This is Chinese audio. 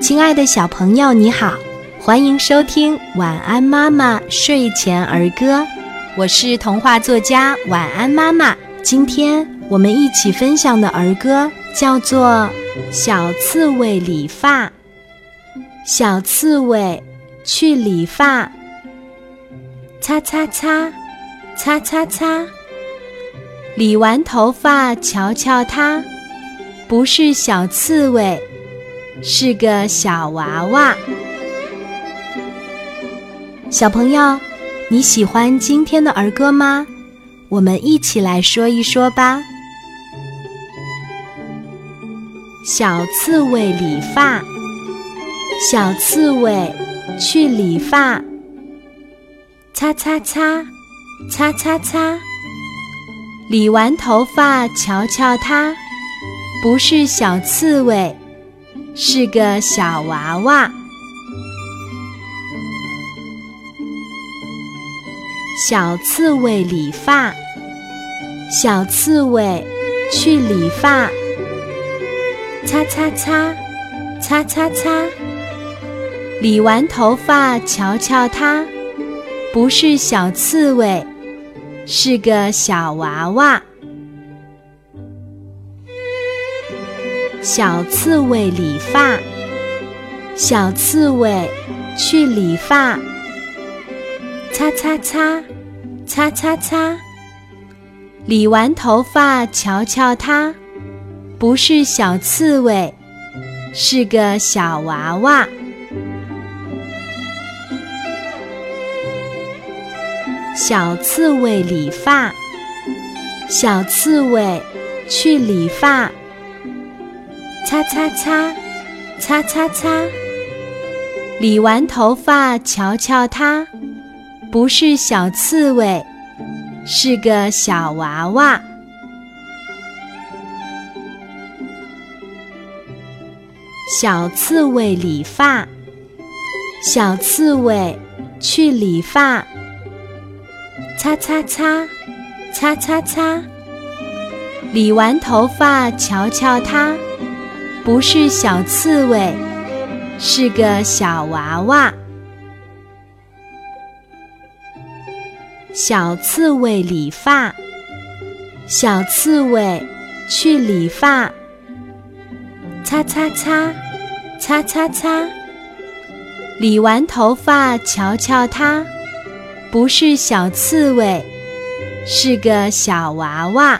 亲爱的小朋友，你好，欢迎收听《晚安妈妈睡前儿歌》，我是童话作家晚安妈妈。今天我们一起分享的儿歌叫做《小刺猬理发》。小刺猬去理发，擦擦擦，擦擦擦，理完头发，瞧瞧它，不是小刺猬。是个小娃娃，小朋友，你喜欢今天的儿歌吗？我们一起来说一说吧。小刺猬理发，小刺猬去理发，擦擦擦，擦擦擦，理完头发，瞧瞧它，不是小刺猬。是个小娃娃，小刺猬理发，小刺猬去理发，擦擦擦，擦擦擦，理完头发，瞧瞧它，不是小刺猬，是个小娃娃。小刺猬理发，小刺猬去理发，擦擦擦，擦擦擦，理完头发，瞧瞧它，不是小刺猬，是个小娃娃。小刺猬理发，小刺猬去理发。擦擦擦，擦擦擦，理完头发，瞧瞧它，不是小刺猬，是个小娃娃。小刺猬理发，小刺猬去理发。擦擦擦，擦擦擦，理完头发，瞧瞧它。不是小刺猬，是个小娃娃。小刺猬理发，小刺猬去理发。擦擦擦，擦擦擦，理完头发，瞧瞧它，不是小刺猬，是个小娃娃。